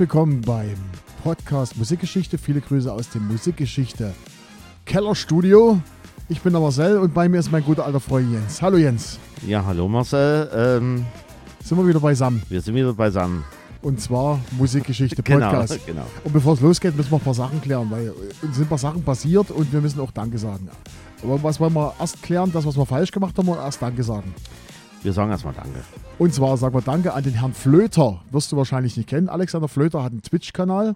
Willkommen beim Podcast Musikgeschichte. Viele Grüße aus dem Musikgeschichte Kellerstudio. Ich bin der Marcel und bei mir ist mein guter alter Freund Jens. Hallo Jens. Ja, hallo Marcel. Ähm, Sind wir wieder beisammen. wir sind wieder beisammen. Und zwar Musikgeschichte Genau, Podcast. genau. Und bevor es losgeht, müssen wir ein paar Sachen klären, weil uns sind ein paar Sachen passiert und wir müssen auch Danke sagen. Aber was wollen wir erst klären? Das, was wir falsch gemacht haben, oder erst Danke sagen? Wir sagen erstmal Danke. Und zwar sagen wir Danke an den Herrn Flöter. Wirst du wahrscheinlich nicht kennen. Alexander Flöter hat einen Twitch-Kanal.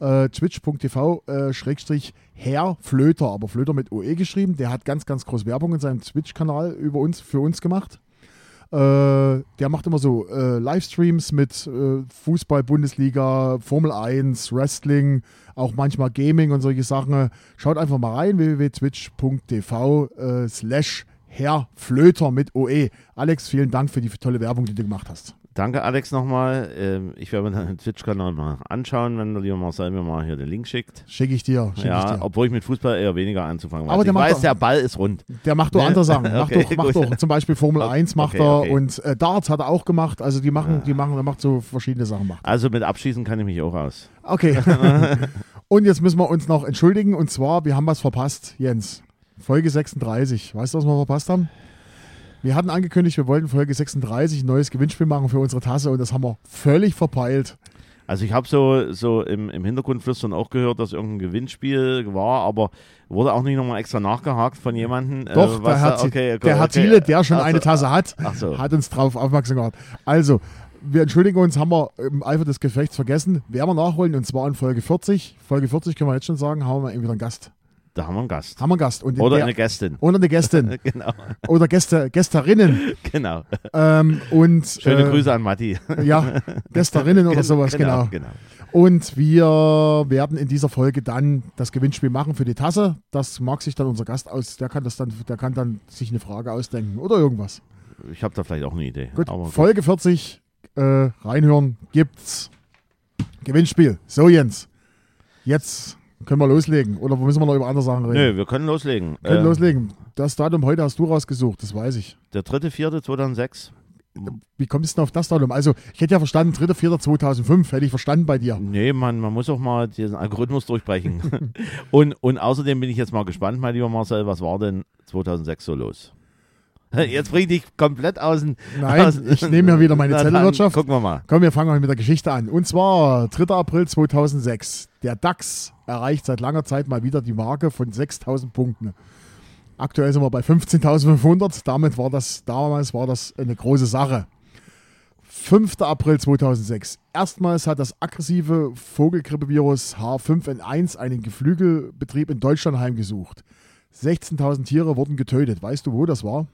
Äh, twitch.tv äh, Schrägstrich Herr Flöter, aber Flöter mit OE geschrieben. Der hat ganz, ganz groß Werbung in seinem Twitch-Kanal über uns, für uns gemacht. Äh, der macht immer so äh, Livestreams mit äh, Fußball, Bundesliga, Formel 1, Wrestling, auch manchmal Gaming und solche Sachen. Schaut einfach mal rein, www.twitch.tv äh, slash Herr Flöter mit OE. Alex, vielen Dank für die tolle Werbung, die du gemacht hast. Danke, Alex, nochmal. Ähm, ich werde mir deinen Twitch-Kanal mal anschauen, wenn der lieber Marcel mir mal hier den Link schickt. Schicke ich dir. Schick ja, ich dir. obwohl ich mit Fußball eher weniger anzufangen weiß. Aber der ich weiß, doch- der Ball ist rund. Der macht doch Ne? andere Sachen. Macht, Okay, doch, macht doch zum Beispiel Formel 1 macht Okay, er und äh, Darts hat er auch gemacht. Also die machen, die machen, er macht so verschiedene Sachen. Macht. Also mit Abschießen kann ich mich auch aus. Okay. und jetzt müssen wir uns noch entschuldigen und zwar, wir haben was verpasst, Jens. Folge 36. Weißt du, was wir verpasst haben? Wir hatten angekündigt, wir wollten Folge 36 ein neues Gewinnspiel machen für unsere Tasse und das haben wir völlig verpeilt. Also ich habe so, so im, im Hintergrund flüstern auch gehört, dass irgendein Gewinnspiel war, aber wurde auch nicht nochmal extra nachgehakt von jemandem. Doch, äh, der, Herr, da- okay, okay, der Herr okay. Thiele, der schon so, eine Tasse hat, so. hat uns darauf aufmerksam gemacht. Also, wir entschuldigen uns, haben wir im Eifer des Gefechts vergessen. Werden wir nachholen und zwar in Folge 40. Folge 40 können wir jetzt schon sagen, haben wir eben wieder einen Gast. Da haben wir einen Gast. Haben wir einen Gast. Und Oder der, eine Gästin. oder eine Gästin. genau, oder Gäste, Gästerinnen. genau. Ähm, und, Schöne äh, Grüße an Matti. Ja, Gästerinnen oder sowas, genau. genau. Und wir werden in dieser Folge dann das Gewinnspiel machen für die Tasse. Das mag sich dann unser Gast aus, der kann das dann, der kann dann sich eine Frage ausdenken oder irgendwas. Ich habe da vielleicht auch eine Idee. Gut, Folge 40, äh, reinhören, gibt's Gewinnspiel. So, Jens, jetzt können wir loslegen. Oder müssen wir noch über andere Sachen reden? Nö, wir können loslegen. Können Äh, loslegen. Das Datum heute hast du rausgesucht, das weiß ich. Der 3.4.2006. Wie kommst du denn auf das Datum? Also, ich hätte ja verstanden, 3.4.2005 hätte ich verstanden bei dir. Nee, man, man muss auch mal diesen Algorithmus durchbrechen. und, und außerdem bin ich jetzt mal gespannt, mein lieber Marcel, was war denn 2006 so los? Jetzt bring dich komplett aus dem. Nein, aus, ich nehme ja wieder meine Zettelwirtschaft. Gucken wir mal. Komm, wir fangen mal mit der Geschichte an. Und zwar 3. April 2006. Der DAX erreicht seit langer Zeit mal wieder die Marke von 6000 Punkten. Aktuell sind wir bei 15.500. Damit war das, damals war das eine große Sache. 5. April 2006. Erstmals hat das aggressive Vogelgrippevirus H5N1 einen Geflügelbetrieb in Deutschland heimgesucht. 16.000 Tiere wurden getötet. Weißt du, wo das war?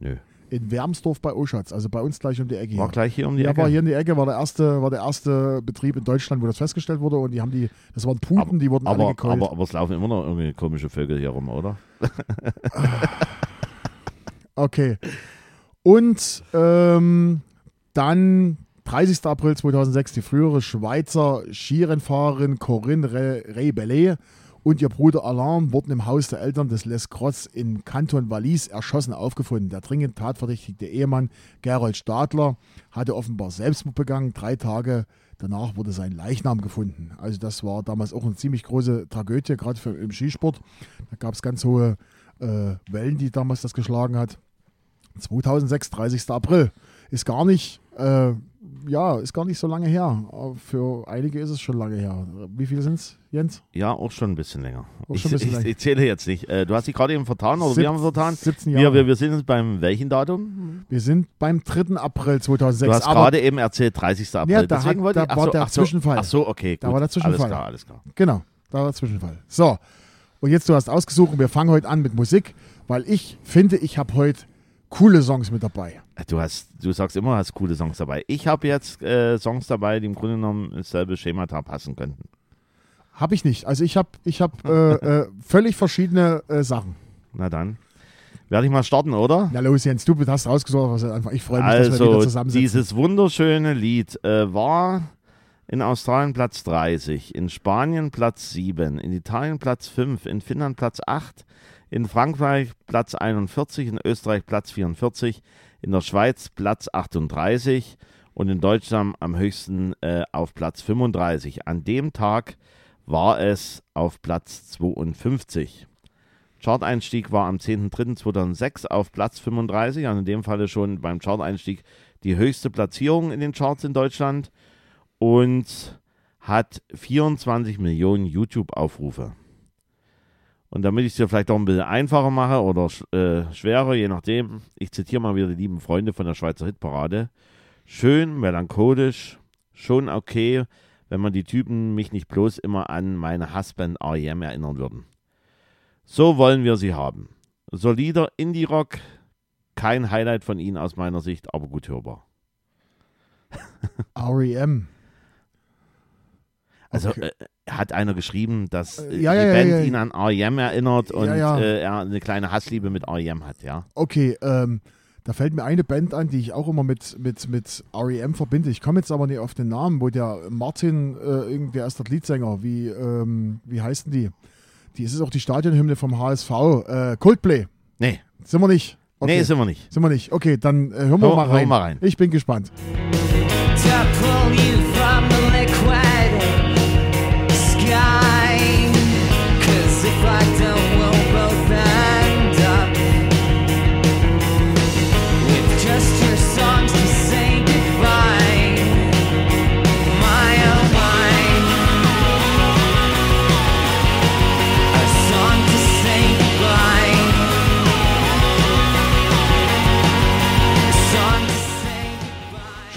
Nö. In Wermsdorf bei Oschatz, also bei uns gleich um die Ecke. War hier. gleich hier um die Ja, Ecke. war hier in die Ecke, war der erste, war der erste Betrieb in Deutschland, wo das festgestellt wurde und die haben die, das waren Puten, die wurden alle aber, gekeult. aber, aber es laufen immer noch irgendwie komische Vögel hier rum, oder? okay. Und ähm, dann 30. April 2006 die frühere Schweizer Skirennfahrerin Corinne Re- Rebellet und ihr Bruder Alain wurden im Haus der Eltern des Les Crotts in Kanton Wallis erschossen aufgefunden. Der dringend tatverdächtigte Ehemann Gerold Stadler hatte offenbar Selbstmord begangen. Drei Tage danach wurde sein Leichnam gefunden. Also das war damals auch eine ziemlich große Tragödie, gerade für, im Skisport. Da gab es ganz hohe äh, Wellen, die damals das geschlagen hat. 2006, 30. April. Ist gar nicht, äh, ja, ist gar nicht so lange her. Aber für einige ist es schon lange her. Wie viele sind es, Jens? Ja, auch schon ein bisschen länger. Ich, ein bisschen ich, ich zähle jetzt nicht. Äh, du hast dich gerade eben vertan oder Sieb- wir haben vertan? 17 Wir, Jahre. wir, wir sind jetzt beim welchen Datum? Wir sind beim 3. April 2006. Du hast gerade eben erzählt 30. April. Ja, da Deswegen hat- wollte da ich, war so, der ach so, Zwischenfall. Ach so, okay, gut. Da war der Zwischenfall. Alles klar, alles klar. Genau, da war der Zwischenfall. So, und jetzt du hast ausgesucht wir fangen heute an mit Musik, weil ich finde, ich habe heute coole Songs mit dabei. Du hast, du sagst immer, du hast coole Songs dabei. Ich habe jetzt äh, Songs dabei, die im Grunde genommen dasselbe Schemata passen könnten. Habe ich nicht. Also ich habe ich hab, äh, äh, völlig verschiedene äh, Sachen. Na dann. Werde ich mal starten, oder? Na los, Jens, du hast rausgesucht, was einfach. Ich freue mich, dass wir wieder Also, zusammensitzen. dieses wunderschöne Lied äh, war in Australien Platz 30, in Spanien Platz 7, in Italien Platz 5, in Finnland Platz 8, in Frankreich Platz 41, in Österreich Platz 44, in der Schweiz Platz 38 und in Deutschland am höchsten äh, auf Platz 35. An dem Tag war es auf Platz 52. Chart-Einstieg war am 10.03.2006 auf Platz 35, also in dem Falle schon beim Chart-Einstieg die höchste Platzierung in den Charts in Deutschland und hat 24 Millionen YouTube-Aufrufe. Und damit ich es dir vielleicht auch ein bisschen einfacher mache oder äh, schwerer, je nachdem, ich zitiere mal wieder die lieben Freunde von der Schweizer Hitparade. Schön, melancholisch, schon okay, wenn man die Typen mich nicht bloß immer an meine Husband R.E.M. erinnern würden. So wollen wir sie haben. Solider Indie-Rock, kein Highlight von ihnen aus meiner Sicht, aber gut hörbar. REM. Also Okay. äh, hat einer geschrieben, dass äh, Äh, ja, die ja, Band ja. ihn an R.E.M. erinnert und Ja, ja. Äh, er eine kleine Hassliebe mit R.E.M. hat, ja. Okay, ähm, da fällt mir eine Band an, die ich auch immer mit, mit, mit REM verbinde. Ich komme jetzt aber nicht auf den Namen, wo der Martin, äh, irgendwer ist der Leadsänger, wie, ähm, wie heißt denn die? Die ist es auch die Stadionhymne vom HSV. Äh, Coldplay. Nee, Sind wir nicht? Okay. nee, sind wir nicht. Sind wir nicht. Okay, dann äh, hören wir Hör- mal hör rein. mal rein. Ich bin gespannt. to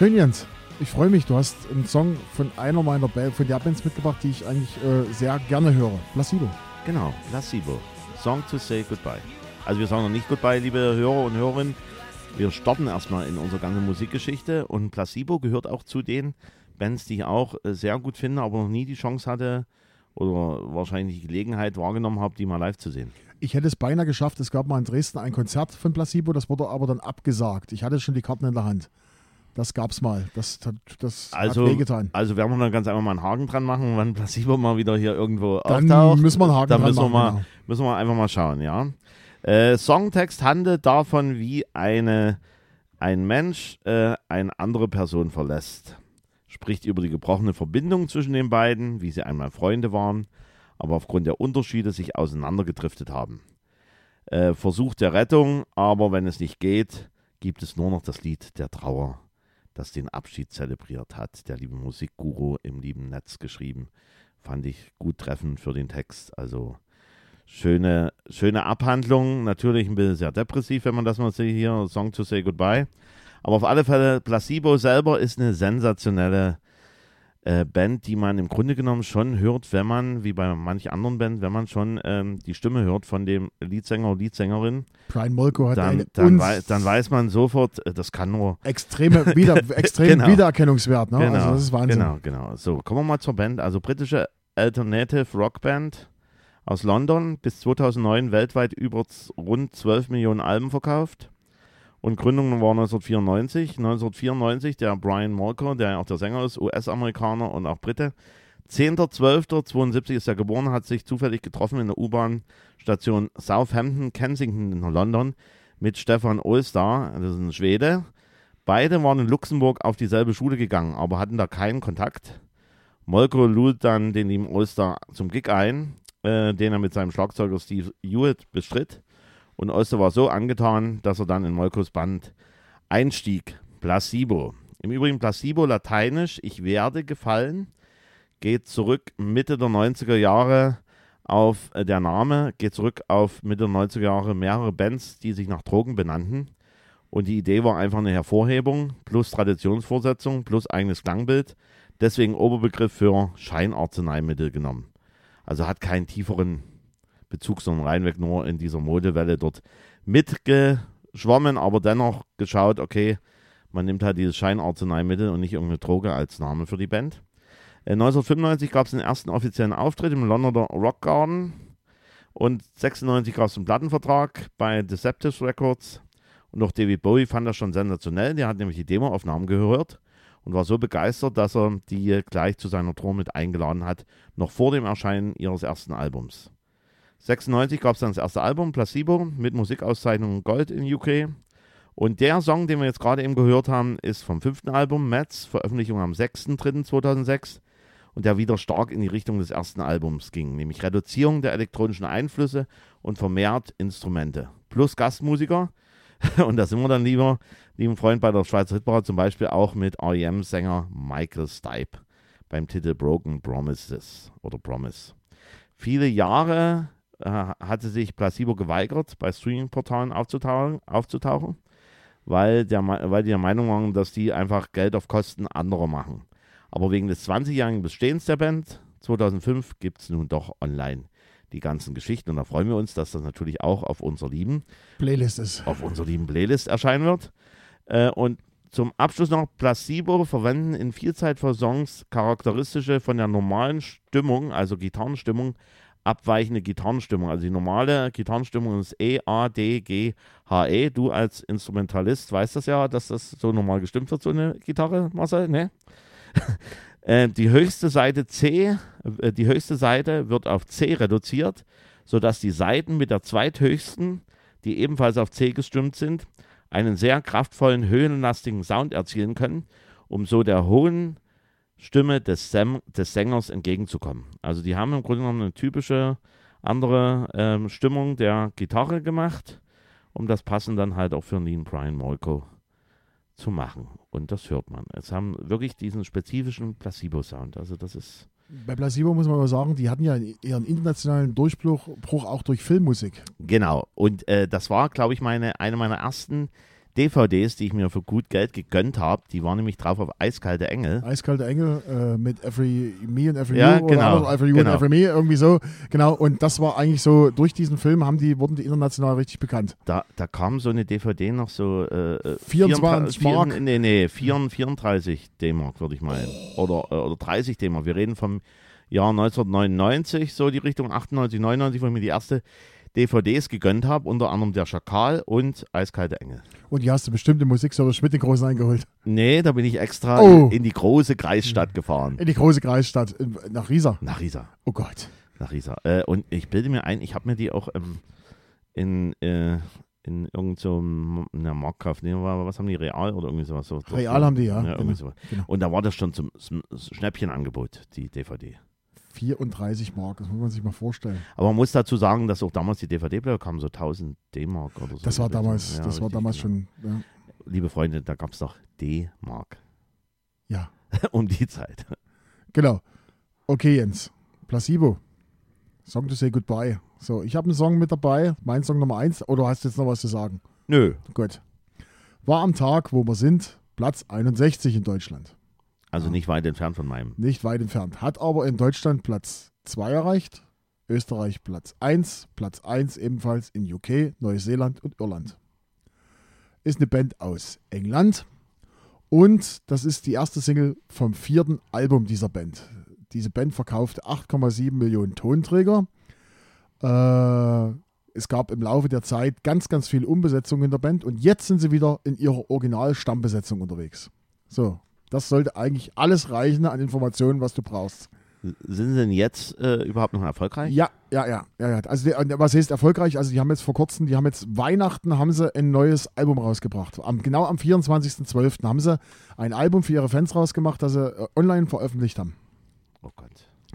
Schön, Jens. Ich freue mich. Du hast einen Song von einer meiner Band, von der Bands mitgebracht, die ich eigentlich äh, sehr gerne höre. Placebo. Genau, Placebo. Song to say goodbye. Also wir sagen noch nicht goodbye, liebe Hörer und Hörerinnen. Wir starten erstmal in unsere ganze Musikgeschichte und Placebo gehört auch zu den Bands, die ich auch äh, sehr gut finde, aber noch nie die Chance hatte oder wahrscheinlich die Gelegenheit wahrgenommen habe, die mal live zu sehen. Ich hätte es beinahe geschafft. Es gab mal in Dresden ein Konzert von Placebo, das wurde aber dann abgesagt. Ich hatte schon die Karten in der Hand. Das gab's mal. Das, hat- das Also, hat wehgetan. also werden wir dann ganz einfach mal einen Haken dran machen, wann Placebo mal wieder hier irgendwo Dann auftaucht. müssen wir einen Haken da dran müssen wir machen, mal, genau. müssen wir einfach mal schauen, ja. Äh, Songtext handelt davon, wie eine, ein Mensch äh, eine andere Person verlässt. Spricht über die gebrochene Verbindung zwischen den beiden, wie sie einmal Freunde waren, aber aufgrund der Unterschiede sich auseinandergedriftet haben. Äh, Versuch der Rettung, aber wenn es nicht geht, gibt es nur noch das Lied der Trauer, das den Abschied zelebriert hat. Der liebe Musikguru im lieben Netz geschrieben. Fand ich gut treffend für den Text. Also schöne, schöne Abhandlung. Natürlich ein bisschen sehr depressiv, wenn man das mal sieht hier. Song to say goodbye. Aber auf alle Fälle, Placebo selber ist eine sensationelle äh, Band, die man im Grunde genommen schon hört, wenn man, wie bei manch anderen Band, wenn man schon ähm, die Stimme hört von dem Leadsänger oder Leadsängerin, Brian Molko hat dann, eine dann, wei dann weiß man sofort, äh, das kann nur extreme Wieder extremen Genau. Wiedererkennungswert. Ne? Genau, also das ist Wahnsinn. Genau, genau. So, kommen wir mal zur Band. Also britische Alternative Rock Band aus London, bis 2009 weltweit über rund 12 Millionen Alben verkauft. Und Gründung war 1994. 1994 der Brian Molko, der ja auch der Sänger ist, US-Amerikaner und auch Brite. 10.12.72 ist er geboren, hat sich zufällig getroffen in der U-Bahn-Station Southampton, Kensington in London mit Stefan Olstar, das ist ein Schwede. Beide waren in Luxemburg auf dieselbe Schule gegangen, aber hatten da keinen Kontakt. Molko lud dann den lieben Olster zum Gig ein, äh, den er mit seinem Schlagzeuger Steve Hewitt bestritt. Und Olster war so angetan, dass er dann in Molkos Band einstieg. Placebo. Im Übrigen Placebo, lateinisch, ich werde gefallen, geht zurück Mitte der 90er Jahre auf äh, der Name, geht zurück auf Mitte der 90er Jahre mehrere Bands, die sich nach Drogen benannten. Und die Idee war einfach eine Hervorhebung plus Traditionsvorsetzung plus eigenes Klangbild. Deswegen Oberbegriff für Scheinarzneimittel genommen. Also hat keinen tieferen Bezug, sondern reinweg nur in dieser Modewelle dort mitgeschwommen, aber dennoch geschaut, okay, man nimmt halt dieses Scheinarzneimittel und nicht irgendeine Droge als Name für die Band. Äh, 1995 gab es den ersten offiziellen Auftritt im Londoner Rock Garden und 96 gab es einen Plattenvertrag bei Deceptive Records und auch David Bowie fand das schon sensationell. Der hat nämlich die Demoaufnahmen gehört und war so begeistert, dass er die gleich zu seiner Tour mit eingeladen hat, noch vor dem Erscheinen ihres ersten Albums. 96 gab es dann das erste Album, Placebo, mit Musikauszeichnung Gold in UK. Und der Song, den wir jetzt gerade eben gehört haben, ist vom fünften Album, Mats, Veröffentlichung am 6.3.2006 und der wieder stark in die Richtung des ersten Albums ging, nämlich Reduzierung der elektronischen Einflüsse und vermehrt Instrumente. Plus Gastmusiker. Und da sind wir dann lieber, lieben Freund, bei der Schweizer Hitparade zum Beispiel auch mit REM-Sänger Michael Stipe beim Titel Broken Promises oder Promise. Viele Jahre äh, hatte sich Placebo geweigert, bei Streaming-Portalen aufzutauchen, aufzutauchen weil, der, weil die der Meinung waren, dass die einfach Geld auf Kosten anderer machen. Aber wegen des 20-jährigen Bestehens der Band 2005 gibt es nun doch online die ganzen Geschichten und da freuen wir uns, dass das natürlich auch auf unserer lieben, Playlist ist. auf unserer lieben Playlist erscheinen wird. Äh, und zum Abschluss noch Placebo verwenden in Vielzeit für Songs charakteristische von der normalen Stimmung, also Gitarrenstimmung, abweichende Gitarrenstimmung. Also die normale Gitarrenstimmung ist E, A, D, G, H, E. Du als Instrumentalist weißt das ja, dass das so normal gestimmt wird, so eine Gitarre, Marcel, ne? Äh, die höchste Seite C, äh, die höchste Seite wird auf C reduziert, sodass die Seiten mit der zweithöchsten, die ebenfalls auf C gestimmt sind, einen sehr kraftvollen, höhenlastigen Sound erzielen können, um so der hohen Stimme des, Sam des Sängers entgegenzukommen. Also die haben im Grunde genommen eine typische andere ähm, Stimmung der Gitarre gemacht, um das passend dann halt auch für Lean Brian Molko zu machen. Und das hört man. Es haben wirklich diesen spezifischen Placebo-Sound. Also das ist Bei Placebo muss man aber sagen, die hatten ja ihren internationalen Durchbruch Bruch auch durch Filmmusik. Genau. Und äh, das war, glaube ich, meine, eine meiner ersten DVDs, die ich mir für gut Geld gegönnt habe. Die war nämlich drauf auf Eiskalte Engel. Eiskalte Engel äh, mit Every Me and Every Ja, You genau, oder Every You genau. and Every Me, irgendwie so. Genau, und das war eigentlich so, durch diesen Film haben die, wurden die international richtig bekannt. Da, da kam so eine DVD noch so äh, äh, 24 vier- Mark. Nee, nee, 34, 34 D-Mark, würde ich meinen. Oder, äh, oder 30 D-Mark. Wir reden vom Jahr 1999, so die Richtung 98, 99, wo ich mir die erste DVDs gegönnt habe, unter anderem der Schakal und Eiskalte Engel. Und die hast du bestimmt im Musikservice mit den Großen eingeholt. Nee, da bin ich extra Oh. in, die große Kreisstadt gefahren. In die große Kreisstadt, nach Riesa. Nach Riesa. Oh Gott. Nach Riesa. Äh, und ich bilde mir ein, ich habe mir die auch ähm, in, äh, in irgendeinem so Marktkraft, nee, wa- was haben die, Real oder irgendwie sowas? So, Real haben die, ja. Ja, Genau. genau. Und da war das schon zum, zum Schnäppchenangebot, die DVD. 34 Mark, das muss man sich mal vorstellen. Aber man muss dazu sagen, dass auch damals die DVD-Player kamen, so 1000 D-Mark oder so. Das war damals, Ja, das war damals genau. schon, ja. Liebe Freunde, da gab es noch D-Mark. ja. um die Zeit. Genau. Okay, Jens. Placebo. Song to say goodbye. So, ich habe einen Song mit dabei, mein Song Nummer 1. Oder hast du jetzt noch was zu sagen? Nö. Gut. War am Tag, wo wir sind, Platz 61 in Deutschland. Also nicht weit entfernt von meinem. Nicht weit entfernt. Hat aber in Deutschland Platz 2 erreicht. Österreich Platz 1. Platz 1 ebenfalls in UK, Neuseeland und Irland. Ist eine Band aus England. Und das ist die erste Single vom vierten Album dieser Band. Diese Band verkauft 8,7 Millionen Tonträger. Äh, es gab im Laufe der Zeit ganz, ganz viel Umbesetzung in der Band. Und jetzt sind sie wieder in ihrer Original-Stammbesetzung unterwegs. So, das sollte eigentlich alles reichen an Informationen, was du brauchst. Sind sie denn jetzt äh, überhaupt noch erfolgreich? Ja, ja, ja, ja, ja. Also und was heißt erfolgreich? Also die haben jetzt vor kurzem, die haben jetzt Weihnachten haben sie ein neues Album rausgebracht. Am, genau am 24.12. haben sie ein Album für ihre Fans rausgemacht, das sie äh, online veröffentlicht haben. Oh Gott.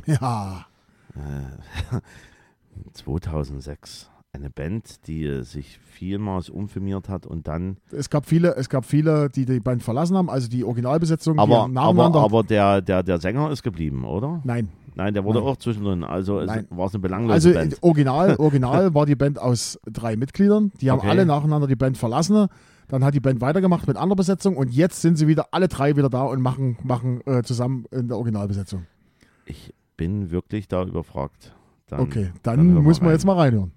Ja, Äh, 2006. Eine Band, die sich vielmals umfirmiert hat und dann. es gab viele, es gab viele, die die Band verlassen haben, also die Originalbesetzung, die Aber, haben aber, aber der, der, der Sänger ist geblieben, oder? Nein, Nein, der wurde Nein. auch zwischendrin. Also es war es eine belanglose also Band. äh, original, original war die Band aus drei Mitgliedern. Die haben Okay. alle nacheinander die Band verlassen. Dann hat die Band weitergemacht mit anderer Besetzung und jetzt sind sie wieder alle drei wieder da und machen, machen äh, zusammen in der Originalbesetzung. Ich bin wirklich da überfragt. Dann, Okay, dann, wir muss man rein. jetzt mal reinhören.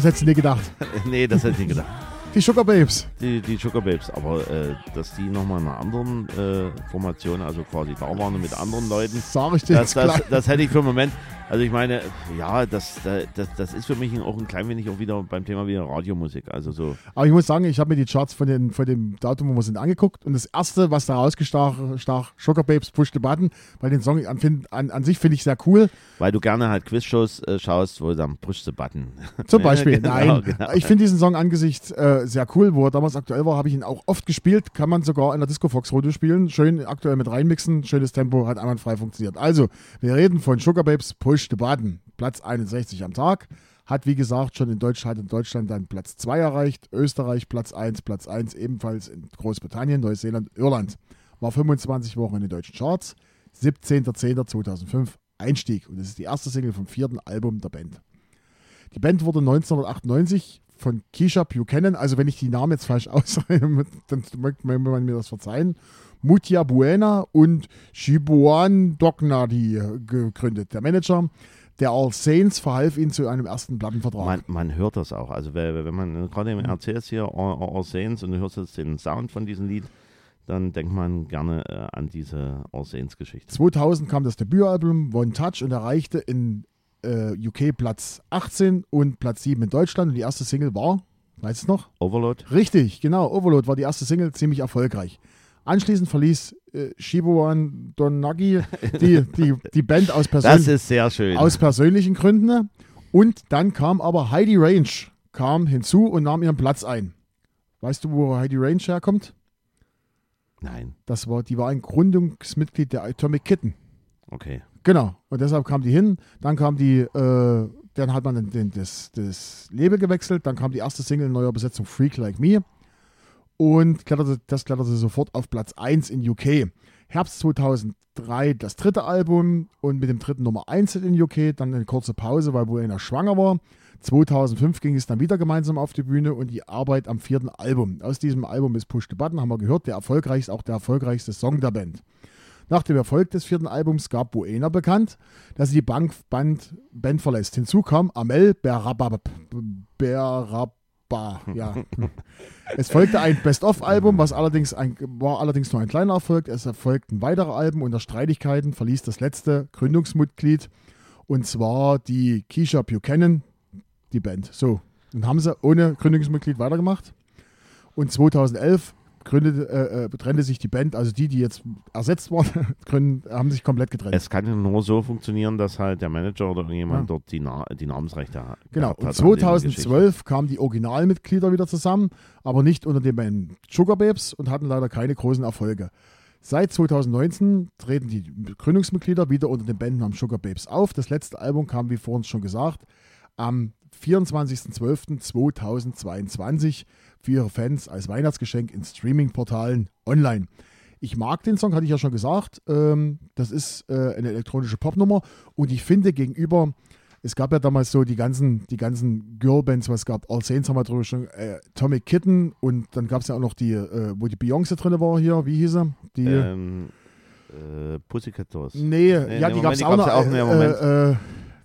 Das hättest du nie gedacht. nee, das hätte ich nicht gedacht. Die Sugar Babes. Die, die Sugar Babes, aber äh, dass die nochmal in einer anderen äh, Formation, also quasi da waren und mit anderen Leuten, Sag ich dir das, das, das hätte ich für einen Moment, also ich meine, ja, das, das, das ist für mich auch ein klein wenig auch wieder beim Thema wieder Radiomusik, also so, Aber ich muss sagen, ich habe mir die Charts von, den, von dem Datum, wo wir sind, angeguckt. Und das erste, was da rausgestach, stach, Sugar Babes Push the Button, weil den Song an, an, an sich finde ich sehr cool. weil du gerne halt Quizshows äh, schaust, wo dann Push the Button. Zum Beispiel. Genau, Nein. genau. Ich finde diesen Song angesichts äh, sehr cool. Wo er damals aktuell war, habe ich ihn auch oft gespielt. Kann man sogar in der Disco Fox Route spielen. Schön aktuell mit reinmixen. Schönes Tempo, hat einwandfrei funktioniert. Also, wir reden von Sugar Babes Push the Button. Platz 61 am Tag. Hat, wie gesagt, schon in Deutschland, in Deutschland dann Platz 2 erreicht. Österreich Platz 1, Platz 1 ebenfalls in Großbritannien, Neuseeland, Irland. War 25 Wochen in den deutschen Charts. 17.10.2005 Einstieg. Und das ist die erste Single vom vierten Album der Band. Die Band wurde 1998 von Keisha Buchanan, also wenn ich die Namen jetzt falsch ausspreche, dann möchte man mir das verzeihen, Mutia Buena und Shibuan Dognadi gegründet. Der Manager der All Saints verhalf ihnen zu einem ersten Plattenvertrag. Man, man hört das auch. Also wenn, wenn man gerade Mhm. im RCS hier All, All All Saints und du hörst jetzt den Sound von diesem Lied, dann denkt man gerne äh, an diese All Saints Geschichte. 2000 kam das Debütalbum One Touch und erreichte in äh, UK Platz 18 und Platz 7 in Deutschland. Und die erste Single war, weißt du noch? Overload? Richtig, genau. Overload war die erste Single, ziemlich erfolgreich. Anschließend verließ äh, Shibuan Donagi die, die, die Band aus, Persön Das ist sehr schön. aus persönlichen Gründen. Und dann kam aber Heidi Range kam hinzu und nahm ihren Platz ein. Weißt du, wo Heidi Range herkommt? Nein, Das war, die war ein Gründungsmitglied der Atomic Kitten. okay. Genau. Und deshalb kam die hin. Dann kam die, äh, dann hat man den, den, das, das Label gewechselt. Dann kam die erste Single in neuer Besetzung Freak Like Me. Und kletterte, das kletterte sofort auf Platz 1 in UK. Herbst 2003 das dritte Album und mit dem dritten Nummer 1 in UK. Dann eine kurze Pause, weil Buena schwanger war. 2005 ging es dann wieder gemeinsam auf die Bühne und die Arbeit am vierten Album. Aus diesem Album ist Push the Button, haben wir gehört, der erfolgreichste, auch der erfolgreichste Song der Band. Nach dem Erfolg des vierten Albums gab Buena bekannt, dass sie die Bank Band, Band verlässt. Hinzu kam Amel Berabab. Berabba, ja. es folgte ein Best-of-Album, was allerdings ein, war allerdings nur ein kleiner Erfolg. Es erfolgten weitere Alben. Unter Streitigkeiten verließ das letzte Gründungsmitglied und zwar die Keisha Buchanan, die Band. So, dann haben sie ohne Gründungsmitglied weitergemacht. Und 2011 gründete, äh, äh, trennte sich die Band, also die, die jetzt ersetzt wurden, gründen, haben sich komplett getrennt. Es kann ja nur so funktionieren, dass halt der Manager oder irgendjemand Ja. dort die, Na die Namensrechte hat. Genau, und hat dieser Geschichte. 2012 kamen die Originalmitglieder wieder zusammen, aber nicht unter dem Band Sugar Babes und hatten leider keine großen Erfolge. Seit 2019 treten die Gründungsmitglieder wieder unter dem Bandnamen Sugar Babes auf. Das letzte Album kam, wie vorhin schon gesagt, am 24.12.2022 für ihre Fans als Weihnachtsgeschenk in Streaming-Portalen online. Ich mag den Song, hatte ich ja schon gesagt. Ähm, das ist äh, eine elektronische Popnummer und ich finde gegenüber, es gab ja damals so die ganzen, die ganzen Girlbands, was es gab, All Saints haben wir drüber schon, äh, Atomic Kitten und dann gab es ja auch noch die, äh, wo die Beyoncé drin war hier, wie hieß sie? Die, Ähm, äh, Pussycat Dolls. nee, nee, ja, nee, die gab es auch noch. auch, äh, äh,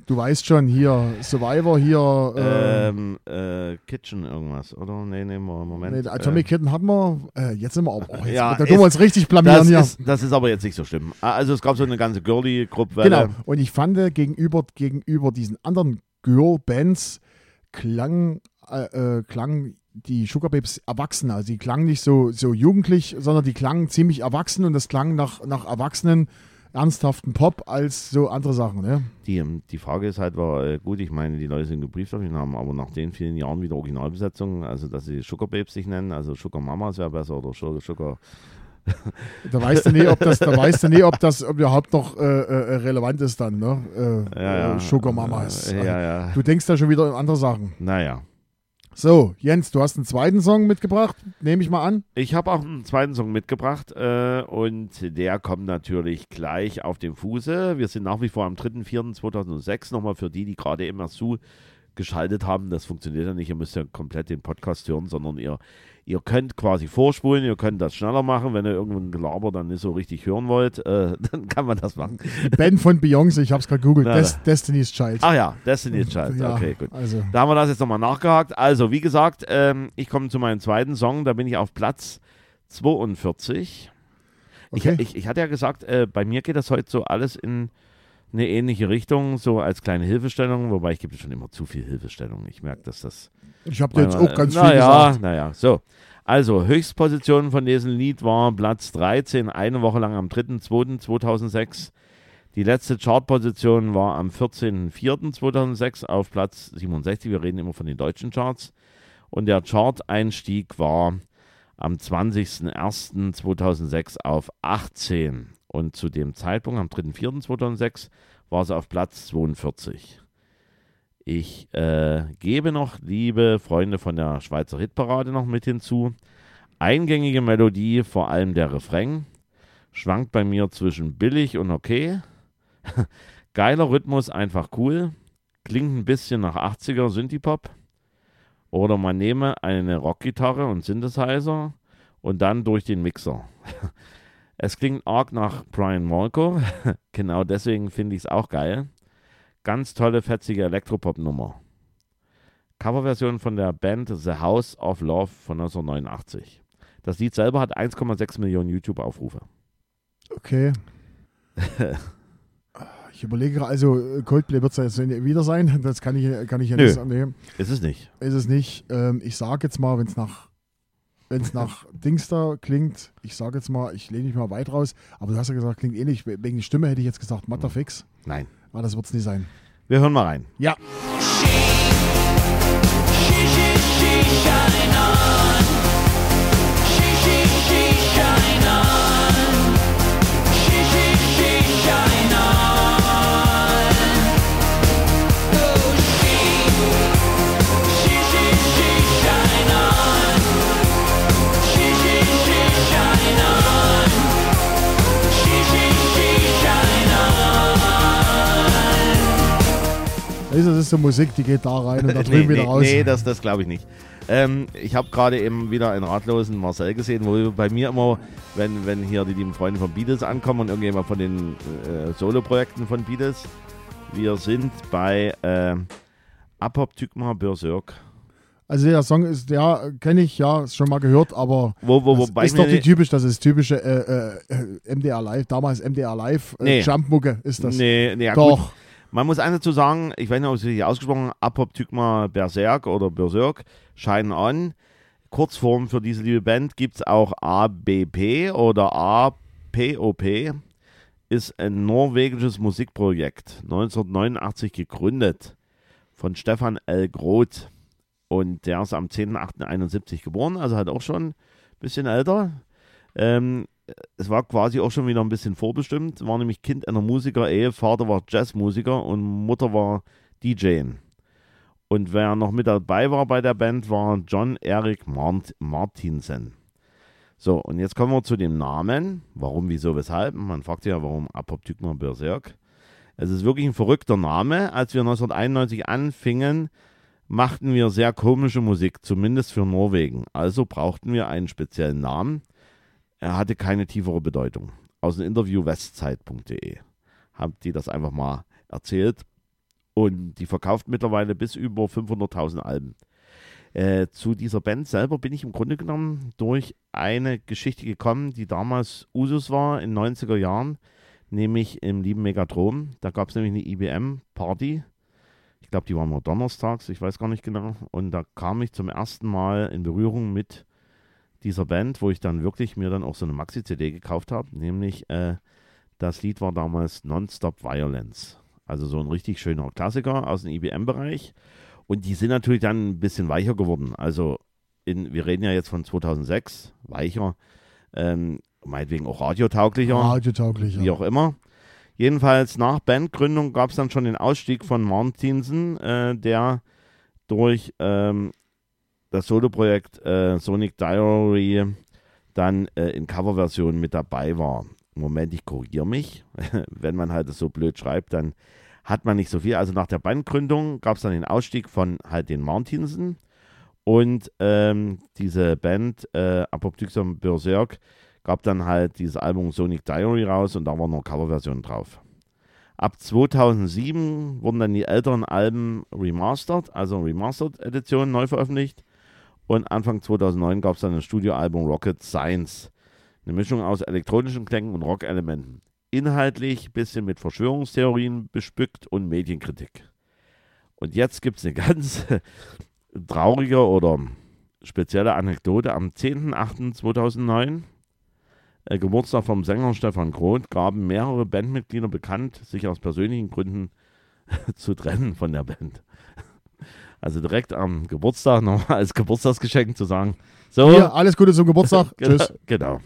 du weißt schon, hier, Survivor, hier, äh, Ähm, äh, Kitchen irgendwas, oder? Nee, nee, Mo- Moment. nee, Atomic Kitten hatten wir, äh, jetzt sind wir auch, oh, jetzt, Ja, da tun wir uns richtig äh, blamieren das, hier. ist, das ist aber jetzt nicht so schlimm. Ah, Also es gab so eine ganze Girly-Gruppe. Genau. Und ich fand äh, gegenüber, gegenüber diesen anderen Girl-Bands klang, äh, äh, klang die Sugar Babes erwachsen. Also die klangen nicht so, so jugendlich, sondern die klangen ziemlich erwachsen und das klang nach, nach erwachsenen, ernsthaften Pop als so andere Sachen. Ne? Die, ähm, die Frage ist halt, war äh, gut, ich meine, die Leute sind gebrieft auf ihn haben, aber nach den vielen Jahren wieder Originalbesetzung, also dass sie Sugar Babes sich nennen, also Sugar Mamas wäre besser oder Sugar, Sugar Da weißt du nie, ob das, da weißt du nie, ob das überhaupt noch äh, äh, relevant ist dann, ne? Äh, Ja, ja. äh, Sugar Mamas. Ja, ja. Du denkst da schon wieder an andere Sachen. Naja. So, Jens, du hast einen zweiten Song mitgebracht, nehme ich mal an. Ich habe auch einen zweiten Song mitgebracht äh, und der kommt natürlich gleich auf dem Fuße. Wir sind nach wie vor am 3.4.2006, nochmal für die, die gerade immer zu geschaltet haben, das funktioniert ja nicht. Ihr müsst ja komplett den Podcast hören, sondern ihr, ihr könnt quasi vorspulen, ihr könnt das schneller machen. Wenn ihr irgendein Gelaber dann nicht so richtig hören wollt, äh, dann kann man das machen. Ben von Beyoncé, ich habe es gerade googelt, Des Destiny's Child. Ach ja, Destiny's Child. Ja, Okay, gut. Also, Da haben wir das jetzt nochmal nachgehakt. Also, wie gesagt, ähm, ich komme zu meinem zweiten Song. Da bin ich auf Platz 42. okay. Ich, ich, ich hatte ja gesagt, äh, bei mir geht das heute so alles in eine ähnliche Richtung, so als kleine Hilfestellung, wobei ich gebe schon immer zu viel Hilfestellung. Ich merke, dass das. ich habe jetzt auch ganz viel naja, gesagt. Naja, so. Also, Höchstposition von diesem Lied war Platz 13, eine Woche lang am 3.2.2006. Die letzte Chartposition war am 14.04.2006 auf Platz 67. Wir reden immer von den deutschen Charts. Und der Chart-Einstieg war am 20.01.2006 auf 18. Und zu dem Zeitpunkt, am 3.04.2006, war es auf Platz 42. Ich äh, gebe noch, liebe Freunde von der Schweizer Hitparade, noch mit hinzu. Eingängige Melodie, vor allem der Refrain, schwankt bei mir zwischen billig und okay. Geiler Rhythmus, einfach cool. Klingt ein bisschen nach 80er Synthie-Pop. Oder man nehme eine Rockgitarre und Synthesizer und dann durch den Mixer. Es klingt arg nach Brian Molko. genau deswegen finde ich es auch geil. Ganz tolle, fetzige Elektropop-Nummer. Coverversion von der Band The House of Love von 1989. Das Lied selber hat 1,6 Millionen YouTube-Aufrufe. Okay. Ich überlege, gerade, also Coldplay wird es jetzt wieder sein. Das kann ich, kann ich ja Nö. nicht annehmen. Ist es nicht. Ist es nicht. Ähm, ich sage jetzt mal, wenn es nach, wenn's nach Dings da klingt, ich sage jetzt mal, ich lehne mich mal weit raus, aber du hast ja gesagt, klingt ähnlich. Wegen der Stimme hätte ich jetzt gesagt, Matter Fix. Nein. Aber das wird es nicht sein. Wir hören mal rein. Ja. Also, das ist so Musik, die geht da rein und da drüben nee, wieder nee, raus. nee, das, das glaube ich nicht. Ähm, ich habe gerade eben wieder einen ratlosen Marcel gesehen, wo bei mir immer, wenn, wenn hier die lieben Freunde von Beatles ankommen und irgendjemand von den äh, Solo-Projekten von Beatles, wir sind bei äh, Apoptygma Berserk. Also der Song ist, der kenne ich, ja, ist schon mal gehört, aber Wo, wo, das wobei ist doch die typisch, das ist typische äh, äh, MDR Live, damals MDR Live, äh, Nee. Jumpmucke ist das. Nee, nee, ja, gut. Man muss eines dazu sagen, ich weiß nicht, ob es richtig ausgesprochen Apoptygma Berserk oder Berserk, Shine On. Kurzform für diese liebe Band gibt es auch ABP oder APOP. Ist ein norwegisches Musikprojekt, 1989 gegründet von Stefan L. Groth. Und der ist am 10.08.71 geboren, also halt auch schon ein bisschen älter. Ähm, es war quasi auch schon wieder ein bisschen vorbestimmt. War nämlich Kind einer Musiker-Ehe. Vater war Jazzmusiker und Mutter war DJ. Und wer noch mit dabei war bei der Band, war John Eric Mart Martinsen. So, und jetzt kommen wir zu dem Namen. Warum, wieso, weshalb? Man fragt ja, warum Apoptygma Berserk. Es ist wirklich ein verrückter Name. Als wir 1991 anfingen, machten wir sehr komische Musik, zumindest für Norwegen. Also brauchten wir einen speziellen Namen. Er hatte keine tiefere Bedeutung. Aus dem Interview westzeit.de haben die das einfach mal erzählt. Und die verkauft mittlerweile bis über 500.000 Alben. Äh, zu dieser Band selber bin ich im Grunde genommen durch eine Geschichte gekommen, die damals Usus war in den 90er Jahren, nämlich im lieben Megatron. Da gab es nämlich eine IBM-Party. Ich glaube, die war mal donnerstags, ich weiß gar nicht genau. Und da kam ich zum ersten Mal in Berührung mit dieser Band, wo ich dann wirklich mir dann auch so eine Maxi-CD gekauft habe, nämlich äh, das Lied war damals Nonstop Violence. Also so ein richtig schöner Klassiker aus dem IBM-Bereich. Und die sind natürlich dann ein bisschen weicher geworden. Also in, wir reden ja jetzt von 2006, weicher, ähm, meinetwegen auch radiotauglicher Radiotauglich. wie auch immer. Jedenfalls nach Bandgründung gab es dann schon den Ausstieg von Martinsen, äh, der durch ähm, das Soloprojekt äh, Sonic Diary dann äh, in Coverversion mit dabei war. Moment, ich korrigiere mich. Wenn man halt das so blöd schreibt, dann hat man nicht so viel. Also nach der Bandgründung gab es dann den Ausstieg von halt den Martinsen und ähm, diese Band äh, Apophthixum Berserk gab dann halt dieses Album Sonic Diary raus und da war noch Coverversion drauf. Ab 2007 wurden dann die älteren Alben remastered, also Remastered Edition neu veröffentlicht. Und Anfang 2009 gab es dann das Studioalbum Rocket Science. Eine Mischung aus elektronischen Klängen und Rockelementen. Inhaltlich ein bisschen mit Verschwörungstheorien bestückt und Medienkritik. Und jetzt gibt es eine ganz traurige oder spezielle Anekdote. Am 10.08.2009 äh, Geburtstag vom Sänger Stefan Groth gaben mehrere Bandmitglieder bekannt, sich aus persönlichen Gründen zu trennen von der Band. Also direkt am Geburtstag nochmal als Geburtstagsgeschenk zu sagen, so, Hier, alles Gute zum Geburtstag. genau, Tschüss. genau.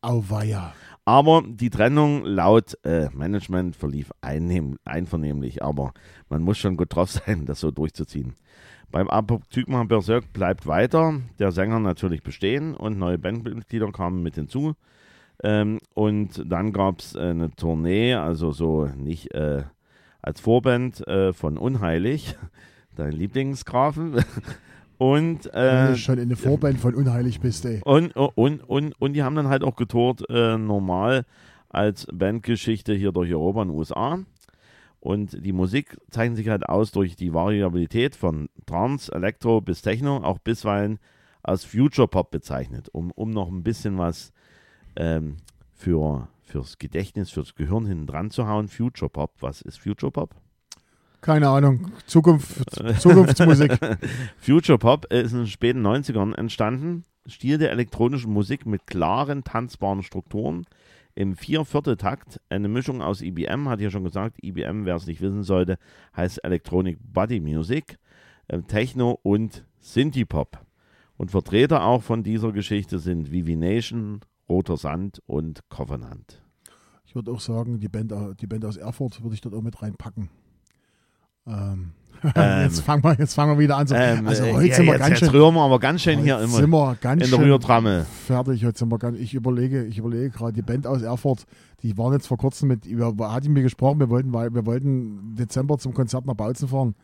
Auweia. Aber die Trennung laut äh, Management verlief einnehm, einvernehmlich, aber man muss schon gut drauf sein, das so durchzuziehen. Beim Apoptygma Berserk bleibt weiter, der Sänger natürlich bestehen und neue Bandmitglieder kamen mit hinzu. Ähm, und dann gab es äh, eine Tournee, also so nicht äh, als Vorband äh, von Unheilig, dein Lieblingsgrafen. und Wenn äh, du schon in der Vorband von Unheilig bist, ey. und, und, und, und die haben dann halt auch getourt, äh, normal als Bandgeschichte hier durch Europa und USA. Und die Musik zeichnet sich halt aus durch die Variabilität von Trance, Elektro bis Techno, auch bisweilen als Future Pop bezeichnet, um, um noch ein bisschen was ähm, für, fürs Gedächtnis, fürs Gehirn hinten dran zu hauen. Future Pop, was ist Future Pop? Keine Ahnung. Zukunft, Zukunftsmusik. Future Pop ist in den späten 90ern entstanden. Stil der elektronischen Musik mit klaren, tanzbaren Strukturen im Viervierteltakt. Eine Mischung aus IBM, hat ja schon gesagt. IBM, wer es nicht wissen sollte, heißt Electronic Body Music, äh, Techno und Synthie-Pop. Und Vertreter auch von dieser Geschichte sind Vivi Nation, Roter Sand und Covenant. Ich würde auch sagen, die Band, au- die Band aus Erfurt würde ich dort auch mit reinpacken. Ähm, Ähm, jetzt, fangen wir, jetzt fangen wir wieder an. So. Ähm, also äh, heute ja, sind wir jetzt, ganz jetzt schön, rühren wir aber ganz schön hier immer sind wir ganz in der schön Rührtrammel. fertig. Heute sind wir ganz, ich überlege, ich überlege gerade, die Band aus Erfurt, die waren jetzt vor kurzem mit, über, hat die mir gesprochen, wir wollten, wir wollten Dezember zum Konzert nach Bautzen fahren.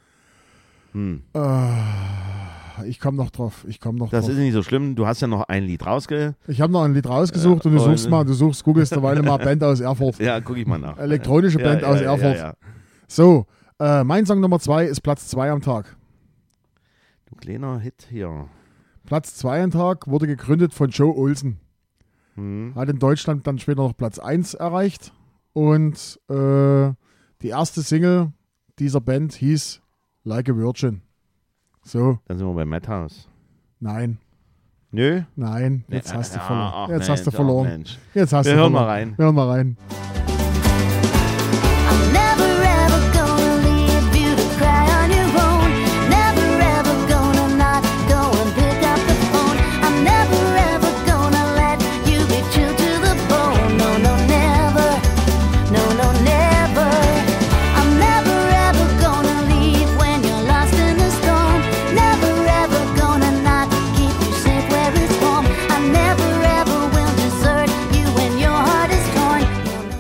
Hm. Äh, ich komme noch drauf, ich komme noch Das drauf. ist nicht so schlimm. Du hast ja noch ein Lied rausge... Ich habe noch ein Lied rausgesucht Äh, und du und- suchst mal, du suchst, googelst derweil mal Band aus Erfurt. Ja, guck ich mal nach. Elektronische Band ja, aus ja, Erfurt. Ja, ja. So, äh, mein Song Nummer zwei ist Platz zwei am Tag. Du kleiner Hit hier. Platz zwei am Tag wurde gegründet von Joe Olsen. Hm. Hat in Deutschland dann später noch Platz 1 erreicht. Und äh, die erste Single dieser Band hieß Like a Virgin. So, Dann sind wir bei Madhouse. nein, Nö? nein, jetzt Nee, hast du verloren. Jetzt Mensch, hast du verloren. Mensch. Jetzt hast Wir du hören verloren. mal rein. Wir hören mal rein.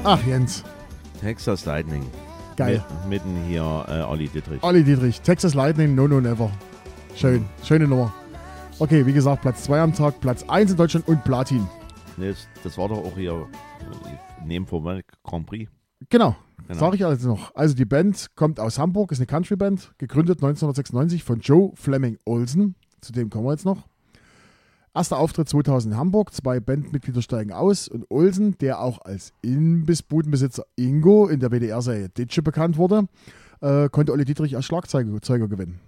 Ach, Jens. Texas Lightning. Geil. Mit, mitten hier äh, Olli Dittrich. Olli Dietrich, Texas Lightning, No No Never. Schön, schöne Nummer. Okay, wie gesagt, Platz 2 am Tag, Platz 1 in Deutschland und Platin. Das, das war doch auch hier äh, neben vorbei Grand Prix. Genau, Genau. sage ich also noch. Also die Band kommt aus Hamburg, ist eine Country-Band, gegründet 1996 von Joe Fleming Olsen. Zu dem kommen wir jetzt noch. Erster Auftritt 2000 in Hamburg, zwei Bandmitglieder steigen aus und Olsen, der auch als Imbissbudenbesitzer Ingo in der WDR-Serie Ditsche bekannt wurde, äh, konnte Olli Dietrich als Schlagzeuger Zeuger gewinnen.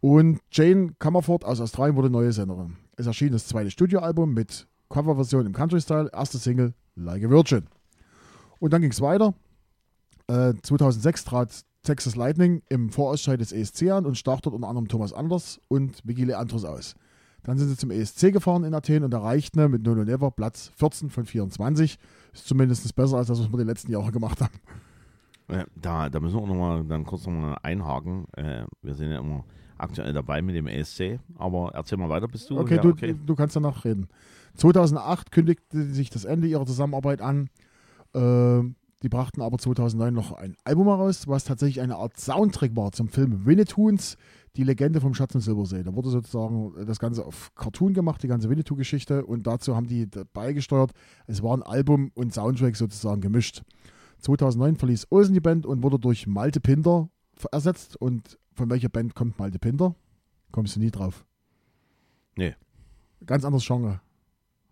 Und Jane Comerford aus Australien wurde neue Sängerin. Es erschien das zweite Studioalbum mit Coverversion im Country-Style, erste Single Like a Virgin. Und dann ging es weiter. Äh, 2006 trat Texas Lightning im Vorausscheid des ESC an und stach dort unter anderem Thomas Anders und Vicky Leandros aus. Dann sind sie zum ESC gefahren in Athen und erreichten mit No No Never Platz 14 von 24. Ist zumindest besser als das, was wir die letzten Jahre gemacht haben. Äh, da, da müssen wir auch noch mal dann kurz noch mal einhaken. Äh, wir sind ja immer aktuell dabei mit dem ESC. Aber erzähl mal weiter, bist du? Okay, ja, du, okay. du kannst danach reden. 2008 kündigte sich das Ende ihrer Zusammenarbeit an. Äh, Die brachten aber 2009 noch ein Album heraus, was tatsächlich eine Art Soundtrack war zum Film Winnetoons, die Legende vom Schatz und Silbersee. Da wurde sozusagen das Ganze auf Cartoon gemacht, die ganze Winnetou-Geschichte. Und dazu haben die beigesteuert. Es war ein Album und Soundtrack sozusagen gemischt. 2009 verließ Olsen die Band und wurde durch Malte Pinder ersetzt. Und von welcher Band kommt Malte Pinder? Kommst du nie drauf. Nee. Ganz anderes Genre.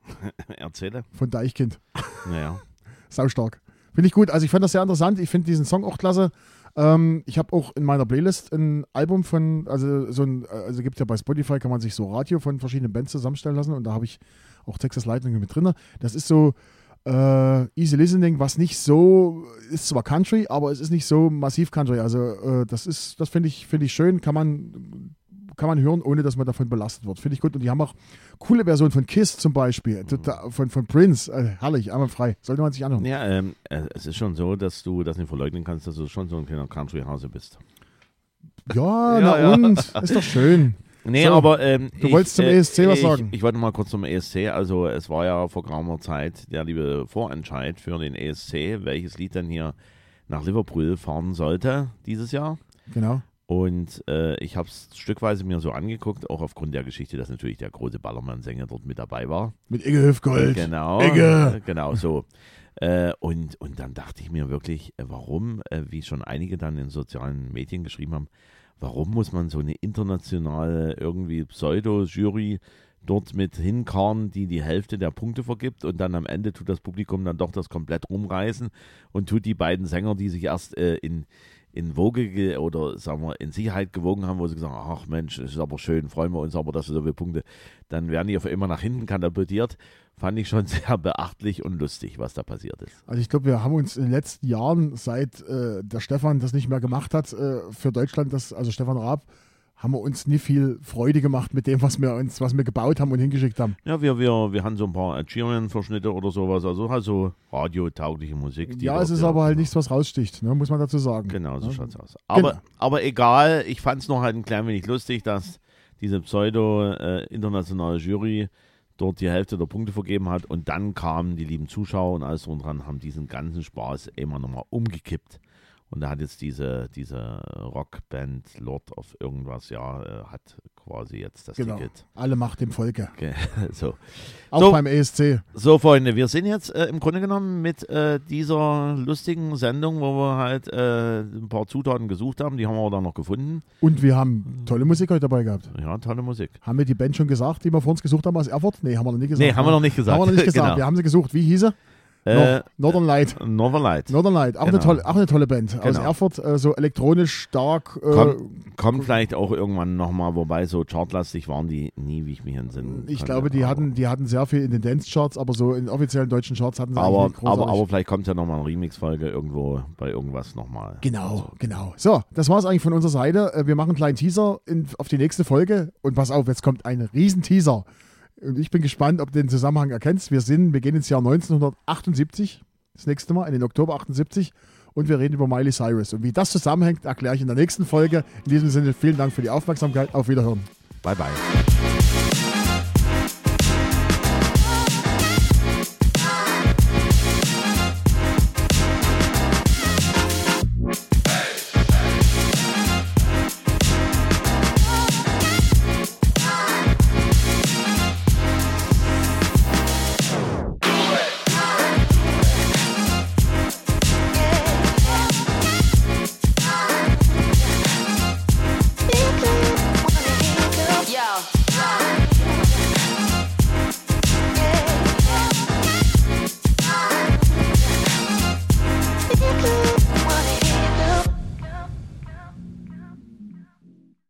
Erzähle. Von Deichkind. Naja. Saustark. Finde ich gut. Also ich fand das sehr interessant. Ich finde diesen Song auch klasse. Ähm, ich habe auch in meiner Playlist ein Album von, also so ein, also gibt ja bei Spotify, kann man sich so Radio von verschiedenen Bands zusammenstellen lassen und da habe ich auch Texas Lightning mit drin. Das ist so äh, Easy Listening, was nicht so, ist zwar Country, aber es ist nicht so massiv Country. Also äh, das ist, das finde ich, finde ich schön, kann man kann man hören, ohne dass man davon belastet wird. Finde ich gut. Und die haben auch coole Versionen von Kiss zum Beispiel, total- von, von Prince. Äh, herrlich, einmal frei. Sollte man sich anhören. Ja, ähm, äh, es ist schon so, dass du das nicht verleugnen kannst, dass du schon so ein kleiner Country-Hase bist. Ja, Ja, na ja. und? Ist doch schön. Nee, So, aber ähm, du wolltest zum ESC was ich, sagen. Ich wollte mal kurz zum ESC. Also es war ja vor geraumer Zeit der liebe Vorentscheid für den ESC, welches Lied dann hier nach Liverpool fahren sollte dieses Jahr. Genau. Und äh, ich habe es stückweise mir so angeguckt, auch aufgrund der Geschichte, dass natürlich der große Ballermann-Sänger dort mit dabei war. Mit Igge Hüfgold. Genau. Igge. Genau so. Äh, und, und dann dachte ich mir wirklich, äh, warum, äh, wie schon einige dann in sozialen Medien geschrieben haben, warum muss man so eine internationale irgendwie Pseudo-Jury dort mit hinkarren, die die Hälfte der Punkte vergibt und dann am Ende tut das Publikum dann doch das komplett rumreißen und tut die beiden Sänger, die sich erst äh, in, in Woge ge oder sagen wir in Sicherheit gewogen haben, wo sie gesagt haben, ach Mensch, das ist aber schön, freuen wir uns aber, dass wir so viele Punkte, dann werden die auf immer nach hinten katapultiert. Fand ich schon sehr beachtlich und lustig, was da passiert ist. Also ich glaube, wir haben uns in den letzten Jahren, seit äh, der Stefan das nicht mehr gemacht hat, äh, für Deutschland, das, also Stefan Raab, haben wir uns nie viel Freude gemacht mit dem, was wir uns, was wir gebaut haben und hingeschickt haben. Ja, wir, wir, wir haben so ein paar Ed Sheeran-Verschnitte oder sowas, also halt so radiotaugliche Musik. Ja, es ist aber halt nichts, was raussticht, ne, muss man dazu sagen. Genau, so Ja. schaut's aus. Aber, Genau. aber egal, ich fand es noch halt ein klein wenig lustig, dass diese pseudo-internationale Jury dort die Hälfte der Punkte vergeben hat und dann kamen die lieben Zuschauer und alles drum dran, haben diesen ganzen Spaß immer nochmal umgekippt. Und da hat jetzt diese, diese Rockband Lord of irgendwas, ja, äh, hat quasi jetzt das Genau. Ticket. Alle Macht dem Volke. Okay, so. Auch So. beim ESC. So, Freunde, wir sind jetzt äh, im Grunde genommen mit äh, dieser lustigen Sendung, wo wir halt äh, ein paar Zutaten gesucht haben, die haben wir auch dann noch gefunden. Und wir haben tolle Musik heute dabei gehabt. Ja, tolle Musik. Haben wir die Band schon gesagt, die wir vor uns gesucht haben aus Erfurt? Nee, haben wir noch nicht gesagt. Nee, haben wir noch nicht gesagt. Haben wir noch nicht gesagt. Genau. Wir haben sie gesucht. Wie hieß sie? Äh, Northern Light. Northern Light. Northern Light, auch, eine, Genau. tolle, auch eine tolle Band. Aus Genau. Erfurt, äh, so elektronisch stark. Äh, Kommt, kommt vielleicht auch irgendwann nochmal, wobei so chartlastig waren die nie, wie ich mich entsinnen ich glaube, die aber, hatten, die hatten sehr viel in den Dance-Charts, aber so in offiziellen deutschen Charts hatten sie Aber, eigentlich nicht aber, aber vielleicht kommt ja nochmal eine Remix-Folge irgendwo bei irgendwas nochmal. Genau, genau. So, das war es eigentlich von unserer Seite. Äh, Wir machen einen kleinen Teaser in, auf die nächste Folge. Und pass auf, jetzt kommt ein Riesenteaser. Und ich bin gespannt, ob du den Zusammenhang erkennst. Wir sind, wir gehen ins Jahr 1978, das nächste Mal, in den Oktober 78. Und wir reden über Miley Cyrus. Und wie das zusammenhängt, erkläre ich in der nächsten Folge. In diesem Sinne, vielen Dank für die Aufmerksamkeit. Auf Wiederhören. Bye, bye.